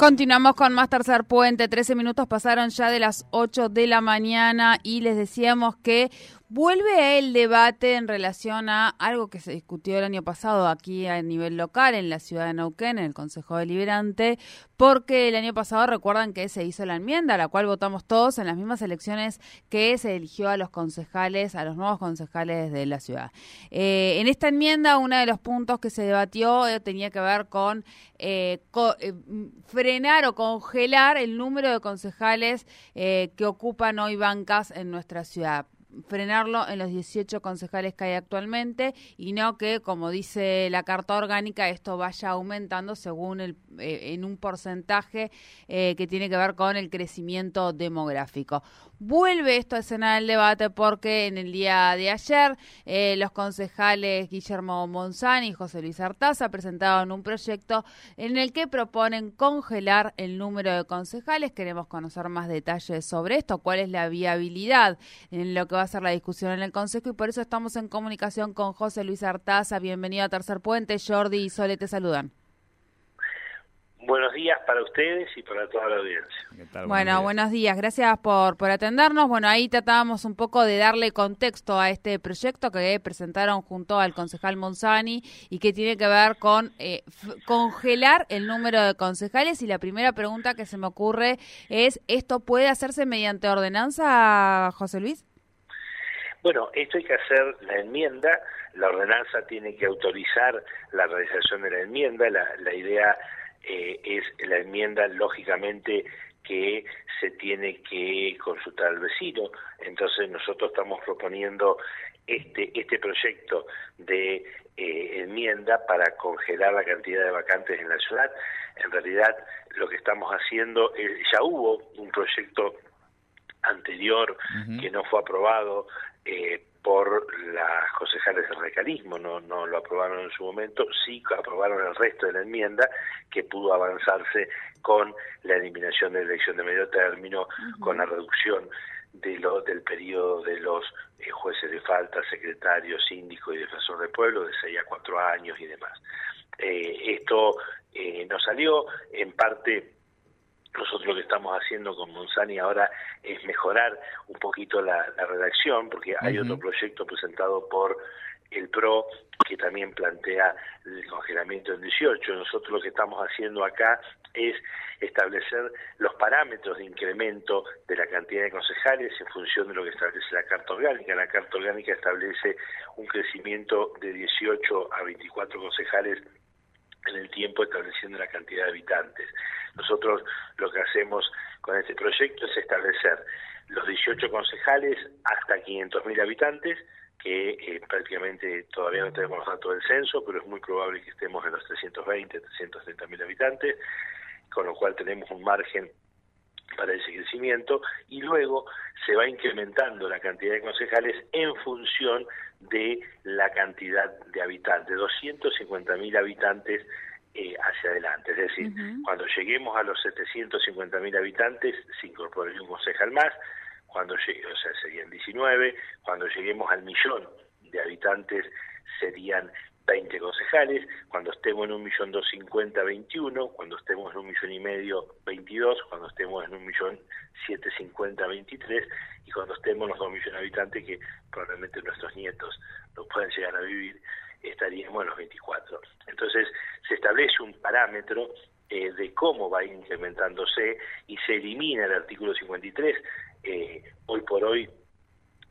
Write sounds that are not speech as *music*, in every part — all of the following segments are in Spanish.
Continuamos con más tercer puente. 13 minutos pasaron ya de las 8 de la mañana y les decíamos que Vuelve el debate en relación a algo que se discutió el año pasado aquí a nivel local en la ciudad de Neuquén, en el Consejo Deliberante, porque el año pasado recuerdan que se hizo la enmienda, la cual votamos todos en las mismas elecciones que se eligió a los concejales, a los nuevos concejales de la ciudad. Eh, en esta enmienda, uno de los puntos que se debatió eh, tenía que ver con eh, frenar o congelar el número de concejales que ocupan hoy bancas en nuestra ciudad frenarlo en los 18 concejales que hay actualmente y no que, como dice la Carta Orgánica, esto vaya aumentando según el, eh, en un porcentaje eh, que tiene que ver con el crecimiento demográfico. Vuelve esto a escena del debate porque en el día de ayer eh, los concejales Guillermo Monzani y José Luis Artaza presentaron un proyecto en el que proponen congelar el número de concejales. Queremos conocer más detalles sobre esto, cuál es la viabilidad en lo que va a ser la discusión en el Consejo y por eso estamos en comunicación con José Luis Artaza. Bienvenido a Tercer Puente. Jordi y Sole te saludan. Buenos días para ustedes y para toda la audiencia. Bueno, buenos días. Gracias por, por atendernos. Bueno, ahí tratábamos un poco de darle contexto a este proyecto que presentaron junto al concejal Monzani y que tiene que ver con eh, congelar el número de concejales. Y la primera pregunta que se me ocurre es, ¿esto puede hacerse mediante ordenanza, José Luis? Bueno, esto hay que hacer la enmienda, la ordenanza tiene que autorizar la realización de la enmienda, la, la idea eh, es la enmienda, lógicamente, que se tiene que consultar al vecino. Entonces nosotros estamos proponiendo este, este proyecto de eh, enmienda para congelar la cantidad de vacantes en la ciudad. En realidad lo que estamos haciendo, ya hubo un proyecto anterior que no fue aprobado eh, por las concejales del recalismo, no, no lo aprobaron en su momento, sí aprobaron el resto de la enmienda que pudo avanzarse con la eliminación de la elección de medio término, con la reducción de lo, del periodo de los eh, jueces de falta, secretarios, síndico y defensor del pueblo de seis a cuatro años y demás. Eh, esto eh, no salió, en parte nosotros lo que estamos haciendo con Monzani ahora es mejorar un poquito la, redacción, porque hay otro proyecto presentado por el PRO que también plantea el congelamiento en 18. Nosotros lo que estamos haciendo acá es establecer los parámetros de incremento de la cantidad de concejales en función de lo que establece la Carta Orgánica. La Carta Orgánica establece un crecimiento de 18 a 24 concejales en el tiempo estableciendo la cantidad de habitantes. Nosotros lo que hacemos con este proyecto es establecer los 18 concejales hasta 500.000 habitantes, que eh, prácticamente todavía no tenemos los datos del censo, pero es muy probable que estemos en los 320, 330.000 habitantes, con lo cual tenemos un margen para ese crecimiento y luego se va incrementando la cantidad de concejales en función de la cantidad de habitantes, 250.000 habitantes eh, hacia adelante. Es decir, cuando lleguemos a los 750.000 habitantes, se incorporaría un concejal más, cuando llegue, o sea, serían 19, cuando lleguemos al millón de habitantes serían 20 concejales, cuando estemos en un millón 250, 21, cuando estemos en un millón y medio, 22, cuando estemos en un millón 750, 23, y cuando estemos en los 2 millones de habitantes, que probablemente nuestros nietos no puedan llegar a vivir, estaríamos en los 24. Entonces, se establece un parámetro eh, de cómo va incrementándose y se elimina el artículo 53. Eh, hoy por hoy,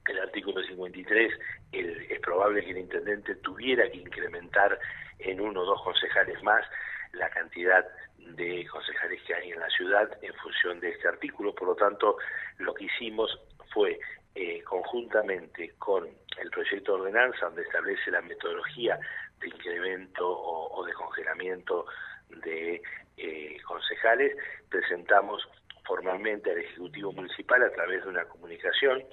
el artículo 53, es probable que el intendente tuviera que incrementar en uno o dos concejales más la cantidad de concejales que hay en la ciudad en función de este artículo. Por lo tanto, lo que hicimos fue eh, conjuntamente con el proyecto de ordenanza donde establece la metodología de incremento o, de congelamiento de eh, concejales, presentamos formalmente al Ejecutivo Municipal a través de una comunicación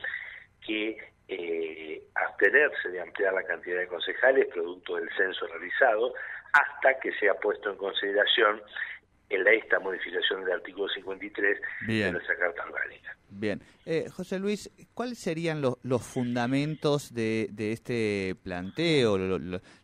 que eh, abstenerse de ampliar la cantidad de concejales producto del censo realizado hasta que sea puesto en consideración en esta modificación del artículo 53 de nuestra Carta Orgánica. Bien. Eh, José Luis, ¿cuáles serían los, los fundamentos de, de, este planteo,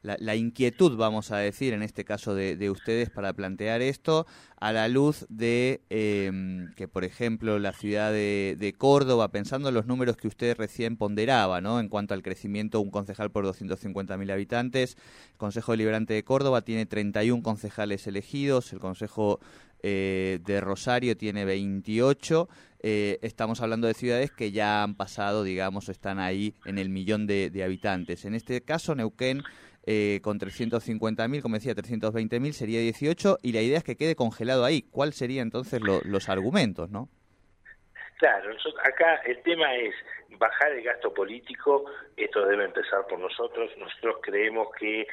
la, inquietud, vamos a decir, en este caso de, ustedes para plantear esto, a la luz de em, que, por ejemplo, la ciudad de, Córdoba, pensando en los números que usted recién ponderaba, ¿no? en cuanto al crecimiento, un concejal por 250.000 habitantes, el Consejo Deliberante de Córdoba tiene 31 concejales elegidos, el Consejo eh, de Rosario tiene 28. Eh, estamos hablando de ciudades que ya han pasado, digamos, están ahí en el millón de, habitantes. En este caso, Neuquén, eh, con 350.000, como decía, 320.000 sería 18 y la idea es que quede congelado ahí. ¿Cuáles serían entonces los argumentos, no? Claro, acá el tema es bajar el gasto político, esto debe empezar por nosotros, nosotros creemos que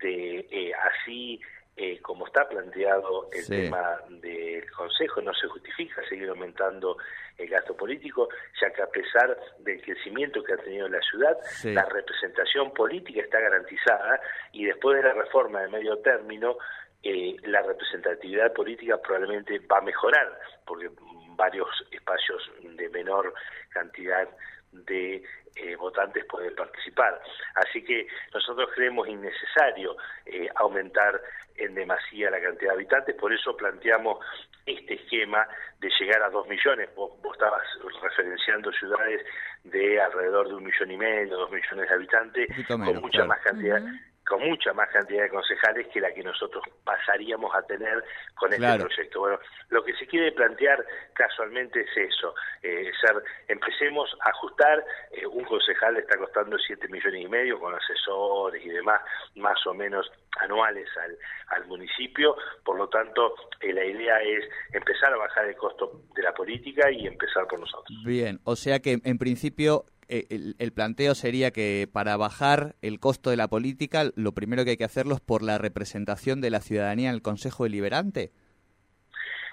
de así eh, como está planteado el tema del Consejo, no se justifica seguir aumentando el gasto político, ya que a pesar del crecimiento que ha tenido la ciudad, la representación política está garantizada y después de la reforma de medio término, eh, la representatividad política probablemente va a mejorar, porque varios espacios de menor cantidad de eh, votantes pueden participar. Así que nosotros creemos innecesario eh, aumentar en demasía la cantidad de habitantes, por eso planteamos este esquema de llegar a dos millones. Vos, estabas referenciando ciudades de alrededor de un millón y medio, dos millones de habitantes, con mucha más cantidad con mucha más cantidad de concejales que la que nosotros pasaríamos a tener con este proyecto. Bueno, lo que se quiere plantear casualmente es eso, eh, ser, empecemos a ajustar, eh, un concejal está costando 7 millones y medio con asesores y demás, más o menos anuales al, al municipio, por lo tanto eh, la idea es empezar a bajar el costo de la política y empezar por nosotros. Bien, o sea que en principio eh, el, planteo sería que para bajar el costo de la política, lo primero que hay que hacerlo es por la representación de la ciudadanía en el Consejo Deliberante.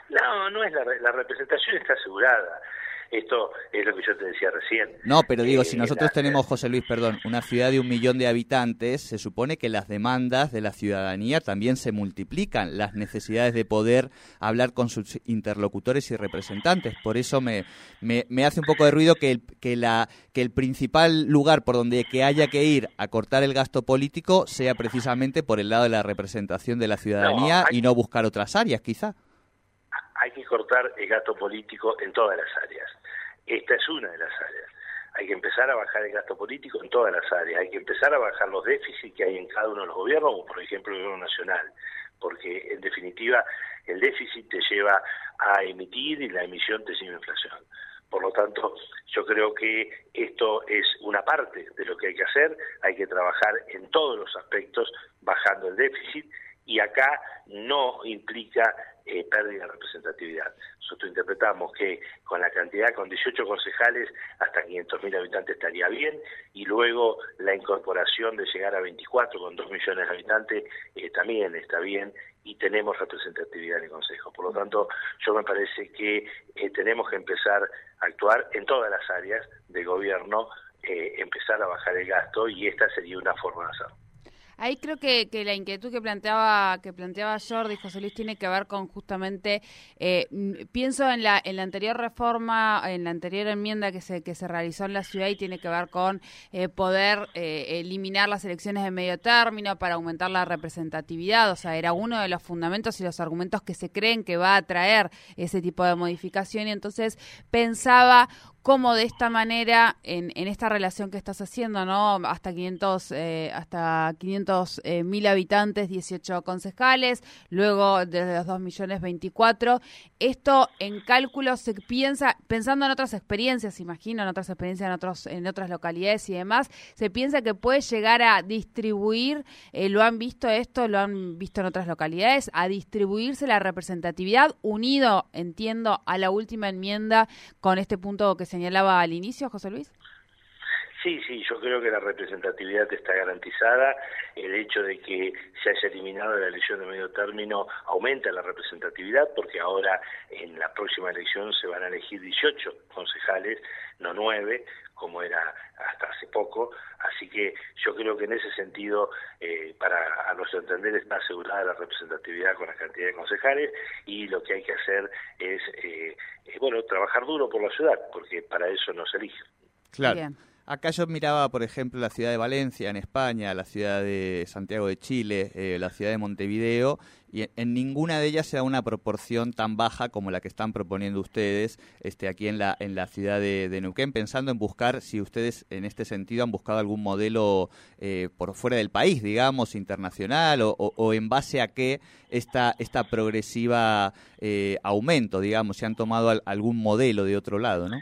No, no es la, la representación está asegurada. Esto es lo que yo te decía recién. No, pero digo, si eh, nosotros tenemos, José Luis, perdón, una ciudad de un millón de habitantes, se supone que las demandas de la ciudadanía también se multiplican, las necesidades de poder hablar con sus interlocutores y representantes. Por eso me, me, hace un poco de ruido que el, que, la, que el principal lugar por donde que haya que ir a cortar el gasto político sea precisamente por el lado de la representación de la ciudadanía y no buscar otras áreas, quizá hay que cortar el gasto político en todas las áreas. Esta es una de las áreas. Hay que empezar a bajar el gasto político en todas las áreas. Hay que empezar a bajar los déficits que hay en cada uno de los gobiernos, como por ejemplo el gobierno nacional, porque en definitiva el déficit te lleva a emitir y la emisión te lleva a inflación. Por lo tanto, yo creo que esto es una parte de lo que hay que hacer. Hay que trabajar en todos los aspectos bajando el déficit y acá no implica eh, pérdida de representatividad. Nosotros interpretamos que con la cantidad, con 18 concejales, hasta 500.000 habitantes estaría bien, y luego la incorporación de llegar a 24 con 2 millones de habitantes eh, también está bien, y tenemos representatividad en el Consejo. Por lo tanto, yo me parece que eh, tenemos que empezar a actuar en todas las áreas de gobierno, empezar a bajar el gasto, y esta sería una forma de hacerlo. Ahí creo que, que, la inquietud que planteaba que planteaba Jordi José Luis tiene que ver con justamente eh, pienso en la en la anterior reforma en la anterior enmienda que se que se realizó en la ciudad y tiene que ver con eh, poder eh, eliminar las elecciones de medio término para aumentar la representatividad. O sea era uno de los fundamentos y los argumentos que se creen que va a traer ese tipo de modificación. Y entonces pensaba cómo de esta manera, en, en esta relación que estás haciendo, ¿no? Hasta 500, eh, hasta 500 eh, mil habitantes, 18 concejales, luego desde los 2 millones 24. Esto en cálculo se piensa, pensando en otras experiencias, imagino, en otras experiencias en, otros, en otras localidades y demás, se piensa que puede llegar a distribuir, eh, lo han visto esto, lo han visto en otras localidades, a distribuirse la representatividad unido, entiendo, a la última enmienda con este punto que señalaba al inicio, José Luis? Sí, sí, yo creo que la representatividad está garantizada. El hecho de que se haya eliminado la elección de medio término aumenta la representatividad porque ahora en la próxima elección se van a elegir 18 concejales, no 9, como era hasta hace poco. Así que yo creo que en ese sentido, eh, para a nuestro entender, está asegurada la representatividad con la cantidad de concejales y lo que hay que hacer es, eh, eh, bueno, trabajar duro por la ciudad, porque para eso nos eligen. Claro. Acá yo miraba, por ejemplo, la ciudad de Valencia, en España, la ciudad de Santiago de Chile, eh, la ciudad de Montevideo, y en, ninguna de ellas se da una proporción tan baja como la que están proponiendo ustedes este, aquí en la, en la ciudad de, Neuquén, pensando en buscar, si ustedes en este sentido han buscado algún modelo eh, por fuera del país, digamos, internacional, o, en base a qué esta, esta progresiva eh, aumento, digamos, si han tomado algún modelo de otro lado, ¿no?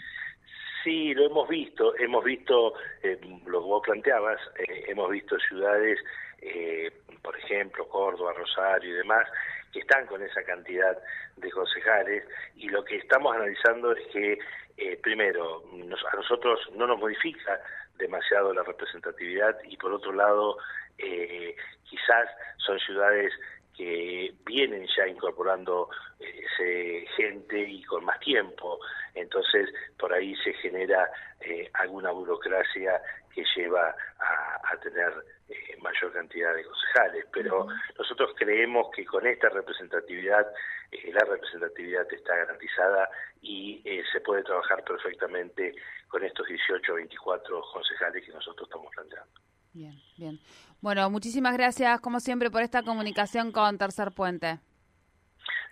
Sí, lo hemos visto, hemos visto, eh, lo que vos planteabas, eh, hemos visto ciudades, eh, por ejemplo, Córdoba, Rosario y demás, que están con esa cantidad de concejales y lo que estamos analizando es que, eh, primero, a nosotros no nos modifica demasiado la representatividad y por otro lado, quizás son ciudades que vienen ya incorporando eh, gente y con más tiempo. Entonces, por ahí se genera eh, alguna burocracia que lleva a, tener eh, mayor cantidad de concejales. Pero nosotros creemos que con esta representatividad, la representatividad está garantizada y se puede trabajar perfectamente con estos 18 o 24 concejales que nosotros estamos planteando. Bien, bien. Bueno, muchísimas gracias, como siempre, por esta comunicación con Tercer Puente.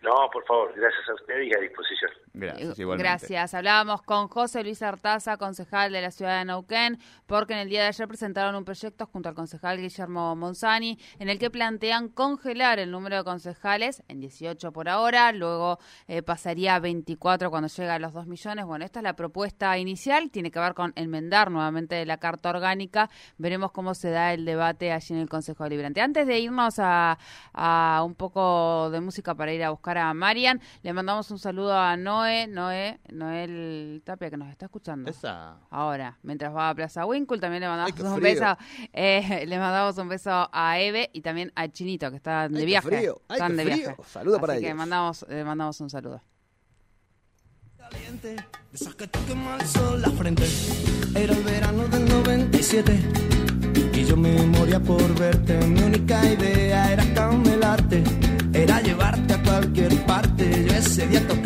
No, por favor, gracias a usted y a disposición. Gracias, Gracias. Hablábamos con José Luis Artaza, concejal de la ciudad de Neuquén, porque en el día de ayer presentaron un proyecto junto al concejal Guillermo Monzani, en el que plantean congelar el número de concejales en 18 por ahora, luego eh, pasaría a 24 cuando llega a los 2 millones. Bueno, esta es la propuesta inicial, tiene que ver con enmendar nuevamente la carta orgánica. Veremos cómo se da el debate allí en el Consejo Deliberante. Antes de irnos a, a un poco de música para ir a buscar a Marian, le mandamos un saludo a Noé Noé, Noé, Noel Tapia que nos está escuchando. Ahora, mientras va a Plaza Winkle, también le mandamos un beso. Eh, *laughs* le mandamos un beso a Eve y también a Chinito, que está de viaje. Frío. Están de viaje. Saludos para ellos. que mandamos, le mandamos un saludo. Caliente, esas que te el sol la frente. Era el verano del 97 y yo me moría por verte. Mi única idea era camelarte, era llevarte a cualquier parte. Yo ese día tocaba.